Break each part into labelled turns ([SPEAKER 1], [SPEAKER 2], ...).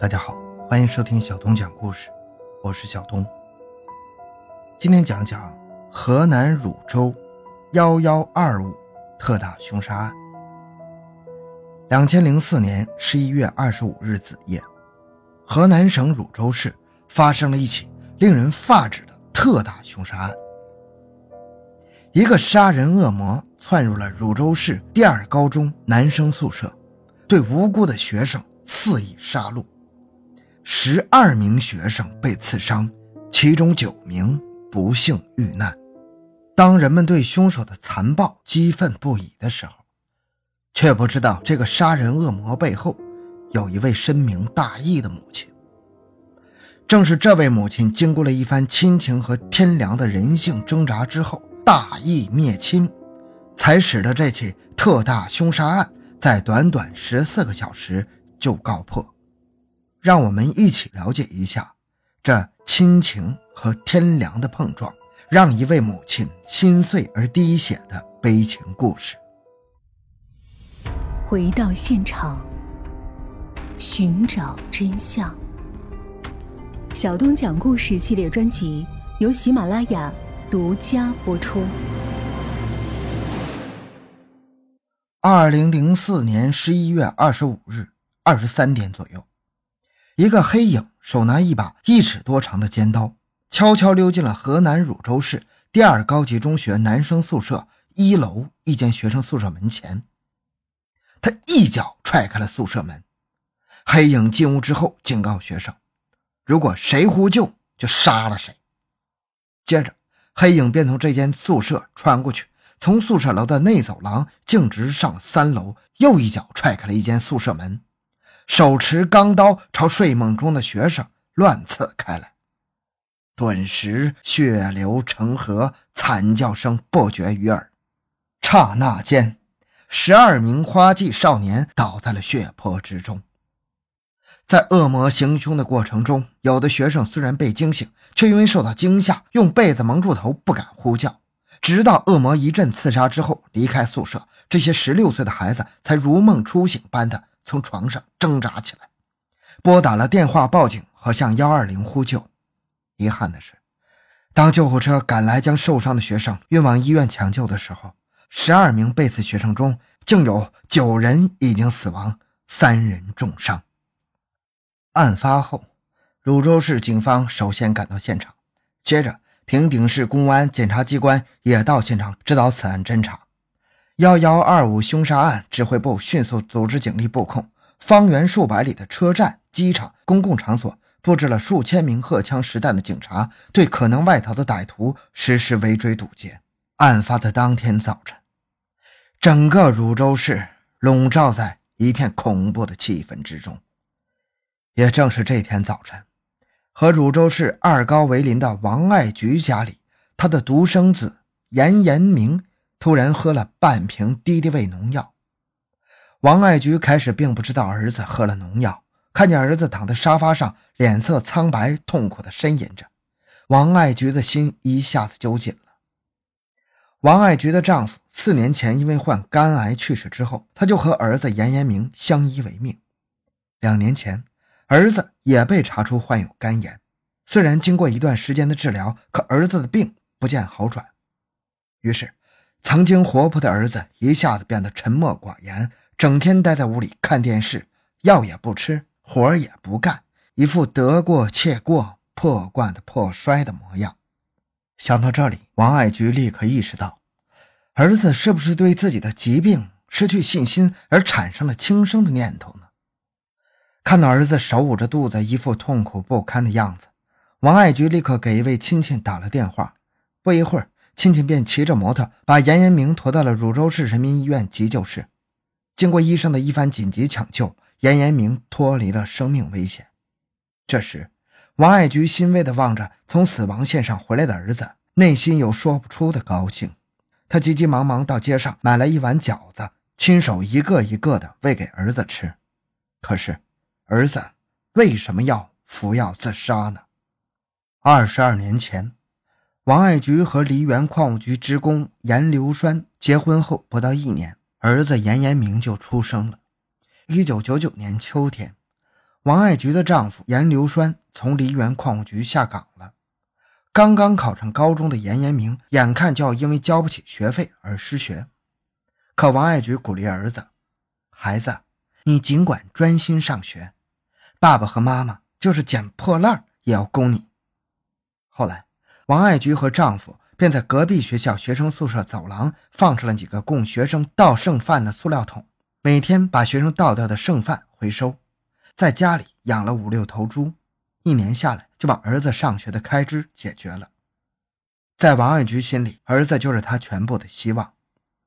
[SPEAKER 1] 大家好，欢迎收听小东讲故事，我是小东。今天讲讲河南汝州幺幺二五特大凶杀案。两千零四年十一月二十五日子夜，河南省汝州市发生了一起令人发指的特大凶杀案。一个杀人恶魔窜入了汝州市第二高中男生宿舍，对无辜的学生肆意杀戮。十二名学生被刺伤，其中九名不幸遇难。当人们对凶手的残暴激愤不已的时候，却不知道这个杀人恶魔背后有一位深明大义的母亲。正是这位母亲，经过了一番亲情和天良的人性挣扎之后，大义灭亲，才使得这起特大凶杀案在短短十四个小时就告破。让我们一起了解一下这亲情和天良的碰撞，让一位母亲心碎而滴血的悲情故事。
[SPEAKER 2] 回到现场，寻找真相。小东讲故事系列专辑由喜马拉雅独家播出。
[SPEAKER 1] 二零零四年十一月二十五日二十三点左右。一个黑影手拿一把一尺多长的尖刀，悄悄溜进了河南汝州市第二高级中学男生宿舍一楼一间学生宿舍门前。他一脚踹开了宿舍门。黑影进屋之后，警告学生：“如果谁呼救，就杀了谁。”接着，黑影便从这间宿舍穿过去，从宿舍楼的内走廊径直上三楼，又一脚踹开了一间宿舍门。手持钢刀朝睡梦中的学生乱刺开来，顿时血流成河，惨叫声不绝于耳。刹那间，十二名花季少年倒在了血泊之中。在恶魔行凶的过程中，有的学生虽然被惊醒，却因为受到惊吓，用被子蒙住头，不敢呼叫。直到恶魔一阵刺杀之后离开宿舍，这些十六岁的孩子才如梦初醒般的。从床上挣扎起来，拨打了电话报警和向幺二零呼救。遗憾的是，当救护车赶来将受伤的学生运往医院抢救的时候，十二名被刺学生中竟有九人已经死亡，三人重伤。案发后，汝州市警方首先赶到现场，接着平顶市公安检察机关也到现场指导此案侦查。幺幺二五凶杀案指挥部迅速组织警力布控，方圆数百里的车站、机场、公共场所布置了数千名荷枪实弹的警察，对可能外逃的歹徒实施围追堵截。案发的当天早晨，整个汝州市笼罩在一片恐怖的气氛之中。也正是这天早晨，和汝州市二高为邻的王爱菊家里，他的独生子严延明。突然喝了半瓶敌敌畏农药，王爱菊开始并不知道儿子喝了农药，看见儿子躺在沙发上，脸色苍白，痛苦地呻吟着，王爱菊的心一下子揪紧了。王爱菊的丈夫四年前因为患肝癌去世之后，她就和儿子严延明相依为命。两年前，儿子也被查出患有肝炎，虽然经过一段时间的治疗，可儿子的病不见好转，于是。曾经活泼的儿子一下子变得沉默寡言，整天待在屋里看电视，药也不吃，活也不干，一副得过且过、破罐子破摔的模样。想到这里，王爱菊立刻意识到，儿子是不是对自己的疾病失去信心而产生了轻生的念头呢？看到儿子手捂着肚子，一副痛苦不堪的样子，王爱菊立刻给一位亲戚打了电话。不一会儿。亲戚便骑着摩托把严延明驮到了汝州市人民医院急救室。经过医生的一番紧急抢救，严延明脱离了生命危险。这时，王爱菊欣慰地望着从死亡线上回来的儿子，内心有说不出的高兴。他急急忙忙到街上买了一碗饺子，亲手一个一个地喂给儿子吃。可是，儿子为什么要服药自杀呢？二十二年前。王爱菊和梨园矿务局职工严流栓结婚后不到一年，儿子严延明就出生了。一九九九年秋天，王爱菊的丈夫严流栓从梨园矿务局下岗了。刚刚考上高中的严延明，眼看就要因为交不起学费而失学。可王爱菊鼓励儿子：“孩子，你尽管专心上学，爸爸和妈妈就是捡破烂也要供你。”后来，王爱菊和丈夫便在隔壁学校学生宿舍走廊放上了几个供学生倒剩饭的塑料桶，每天把学生倒掉的剩饭回收。在家里养了五六头猪，一年下来就把儿子上学的开支解决了。在王爱菊心里，儿子就是她全部的希望。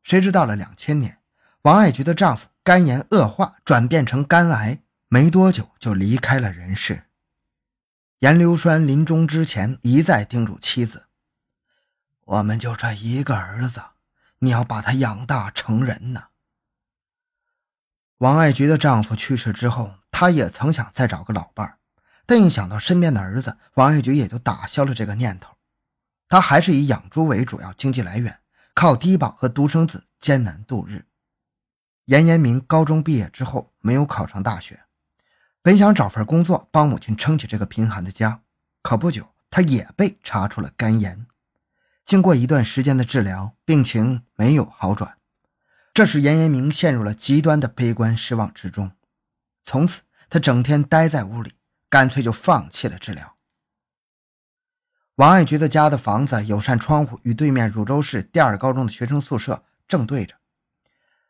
[SPEAKER 1] 谁知到了两千年，王爱菊的丈夫肝炎恶化，转变成肝癌，没多久就离开了人世。严流栓临终之前一再叮嘱妻子：“我们就这一个儿子，你要把他养大成人呢。”王爱菊的丈夫去世之后。她也曾想再找个老伴儿，但一想到身边的儿子，王爱菊也就打消了这个念头。她还是以养猪为主要经济来源，靠低保和独生子艰难度日。严延明高中毕业之后没有考上大学，本想找份工作帮母亲撑起这个贫寒的家，可不久他也被查出了肝炎。经过一段时间的治疗，病情没有好转，这使严延明陷入了极端的悲观失望之中。从此，他整天待在屋里，干脆就放弃了治疗。王爱菊的家的房子有扇窗户，与对面汝州市第二高中的学生宿舍正对着。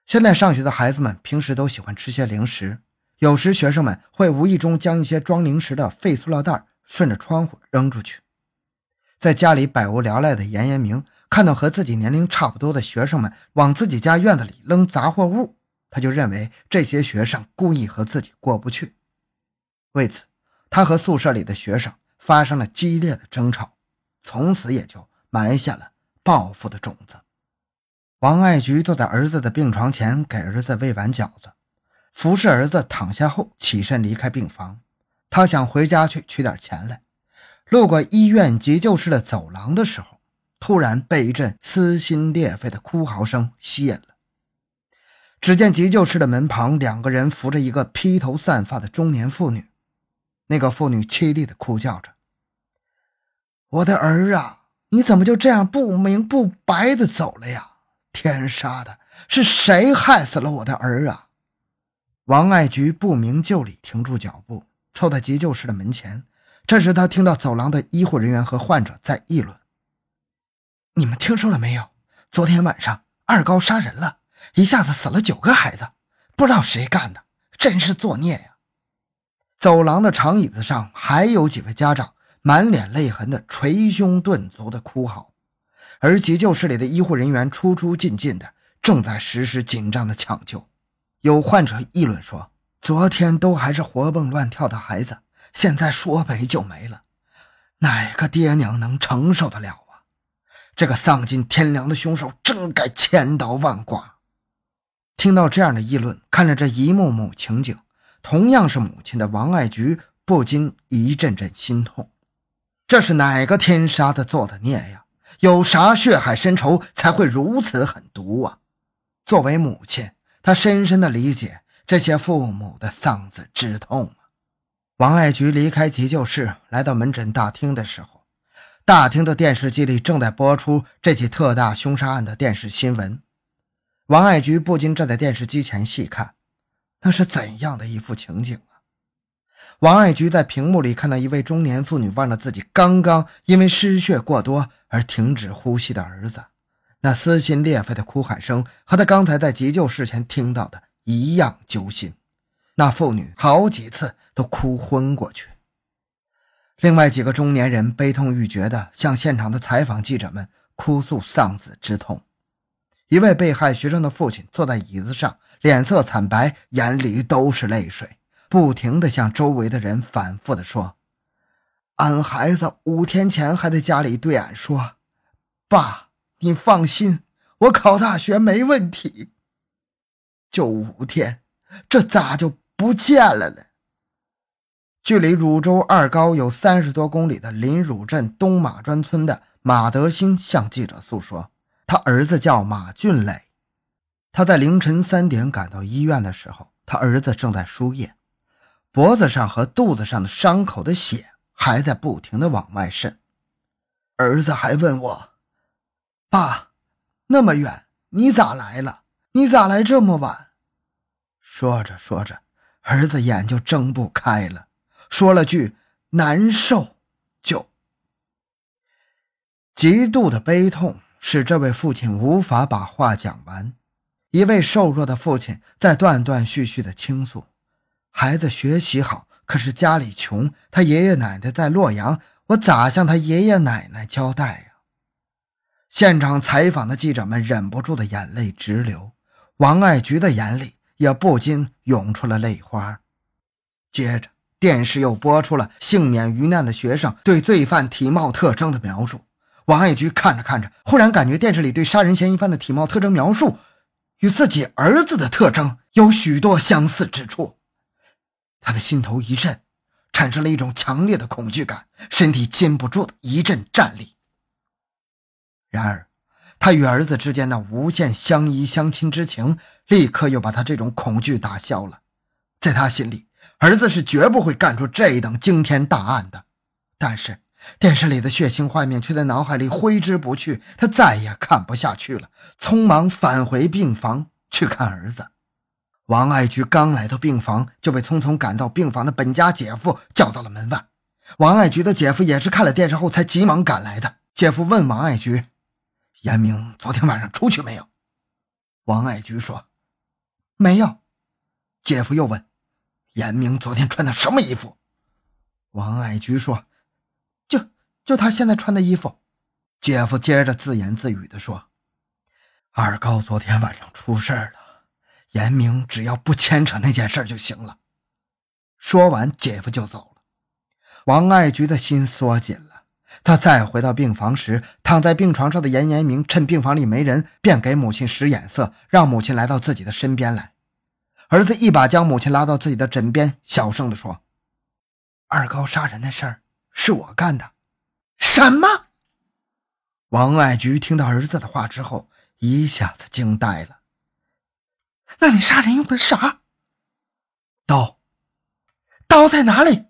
[SPEAKER 1] 现在上学的孩子们平时都喜欢吃些零食，有时学生们会无意中将一些装零食的废塑料袋顺着窗户扔出去。在家里百无聊赖的严延明看到和自己年龄差不多的学生们往自己家院子里扔杂货物。他就认为这些学生故意和自己过不去，为此，他和宿舍里的学生发生了激烈的争吵，从此也就埋下了报复的种子。王爱菊坐在儿子的病床前，给儿子喂完饺子，服侍儿子躺下后，起身离开病房。他想回家去取点钱来，路过医院急救室的走廊的时候，突然被一阵撕心裂肺的哭嚎声吸引了。只见急救室的门旁，两个人扶着一个披头散发的中年妇女。那个妇女凄厉地哭叫着：“我的儿啊，你怎么就这样不明不白的走了呀？天杀的，是谁害死了我的儿啊？”王爱菊不明就里，停住脚步，凑在急救室的门前。这时，他听到走廊的医护人员和患者在议论：“你们听说了没有？昨天晚上二高杀人了。”一下子死了九个孩子，不知道谁干的，真是作孽呀！走廊的长椅子上还有几位家长，满脸泪痕的捶胸顿足的哭嚎，而急救室里的医护人员出出进进的，正在实施紧张的抢救。有患者议论说：“昨天都还是活蹦乱跳的孩子，现在说没就没了，哪个爹娘能承受得了啊？这个丧尽天良的凶手，真该千刀万剐！”听到这样的议论，看着这一幕幕情景，同样是母亲的王爱菊不禁一阵阵心痛。这是哪个天杀的做的孽呀？有啥血海深仇才会如此狠毒啊？作为母亲，他深深的理解这些父母的丧子之痛啊。王爱菊离开急救室，来到门诊大厅的时候，大厅的电视机里正在播出这起特大凶杀案的电视新闻。王爱菊不禁站在电视机前细看，那是怎样的一幅情景啊！王爱菊在屏幕里看到一位中年妇女望着自己刚刚因为失血过多而停止呼吸的儿子，那撕心裂肺的哭喊声和他刚才在急救室前听到的一样揪心。那妇女好几次都哭昏过去。另外几个中年人悲痛欲绝地向现场的采访记者们哭诉丧子之痛。一位被害学生的父亲坐在椅子上，脸色惨白，眼里都是泪水，不停地向周围的人反复地说：“俺孩子五天前还在家里对俺说，爸，你放心，我考大学没问题。就五天，这咋就不见了呢？”距离汝州二高有三十多公里的临汝镇东马庄村的马德兴向记者诉说。他儿子叫马俊磊，他在凌晨三点赶到医院的时候，他儿子正在输液。脖子上和肚子上的伤口的血还在不停的往外渗。儿子还问我：“爸，那么远，你咋来了？你咋来这么晚？”说着说着，儿子眼就睁不开了，说了句“难受”，就极度的悲痛使这位父亲无法把话讲完。一位瘦弱的父亲在断断续续的倾诉：“孩子学习好，可是家里穷，他爷爷奶奶在洛阳，我咋向他爷爷奶奶交代呀？”现场采访的记者们忍不住的眼泪直流，王爱菊的眼里也不禁涌出了泪花。接着，电视又播出了幸免于难的学生对罪犯体貌特征的描述。王爱菊看着看着，忽然感觉电视里对杀人嫌疑犯的体貌特征描述。与自己儿子的特征有许多相似之处，他的心头一震，产生了一种强烈的恐惧感，身体禁不住的一阵战栗。然而，他与儿子之间那无限相依相亲之情，立刻又把他这种恐惧打消了。在他心里，儿子是绝不会干出这等惊天大案的。但是，电视里的血腥画面却在脑海里挥之不去，他再也看不下去了，匆忙返回病房去看儿子。王爱菊刚来到病房，就被匆匆赶到病房的本家姐夫叫到了门外。王爱菊的姐夫也是看了电视后才急忙赶来的。姐夫问王爱菊：“严明昨天晚上出去没有？”王爱菊说：“没有。”姐夫又问：“严明昨天穿的什么衣服？”王爱菊说。就就他现在穿的衣服，姐夫接着自言自语地说：“二高昨天晚上出事了，严明只要不牵扯那件事就行了。”说完，姐夫就走了。王爱菊的心缩紧了。他再回到病房时，躺在病床上的严延明趁病房里没人，便给母亲使眼色，让母亲来到自己的身边来。儿子一把将母亲拉到自己的枕边，小声地说：“二高杀人的事儿是我干的。”什么？王爱菊听到儿子的话之后，一下子惊呆了。那你杀人用的啥？刀。刀在哪里？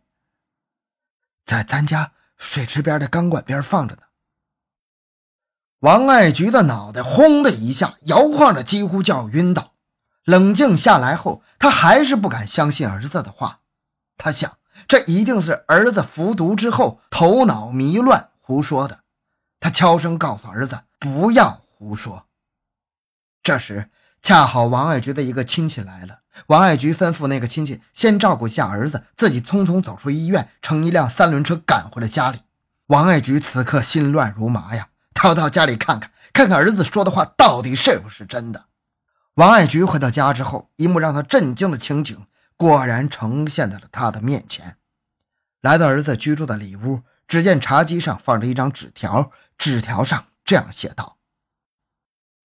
[SPEAKER 1] 在咱家水池边的钢管边放着呢。王爱菊的脑袋轰的一下摇晃着，几乎就要晕倒。冷静下来后，她还是不敢相信儿子的话。她想。这一定是儿子服毒之后头脑迷乱胡说的。她悄声告诉儿子：“不要胡说。”这时，恰好王爱菊的一个亲戚来了。王爱菊吩咐那个亲戚先照顾下儿子，自己匆匆走出医院，乘一辆三轮车赶回了家里。王爱菊此刻心乱如麻呀，他要到家里看看，看看儿子说的话到底是不是真的。王爱菊回到家之后，一幕让他震惊的情景。果然呈现在了他的面前。来到儿子居住的里屋，只见茶几上放着一张纸条，纸条上这样写道：“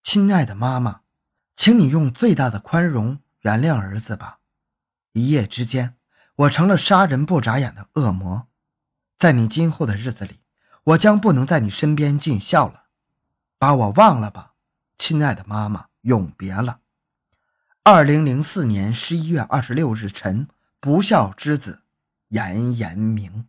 [SPEAKER 1] 亲爱的妈妈，请你用最大的宽容原谅儿子吧。一夜之间，我成了杀人不眨眼的恶魔。在你今后的日子里，我将不能在你身边尽孝了。把我忘了吧，亲爱的妈妈，永别了。”二零零四年十一月二十六日晨，不孝之子严延明。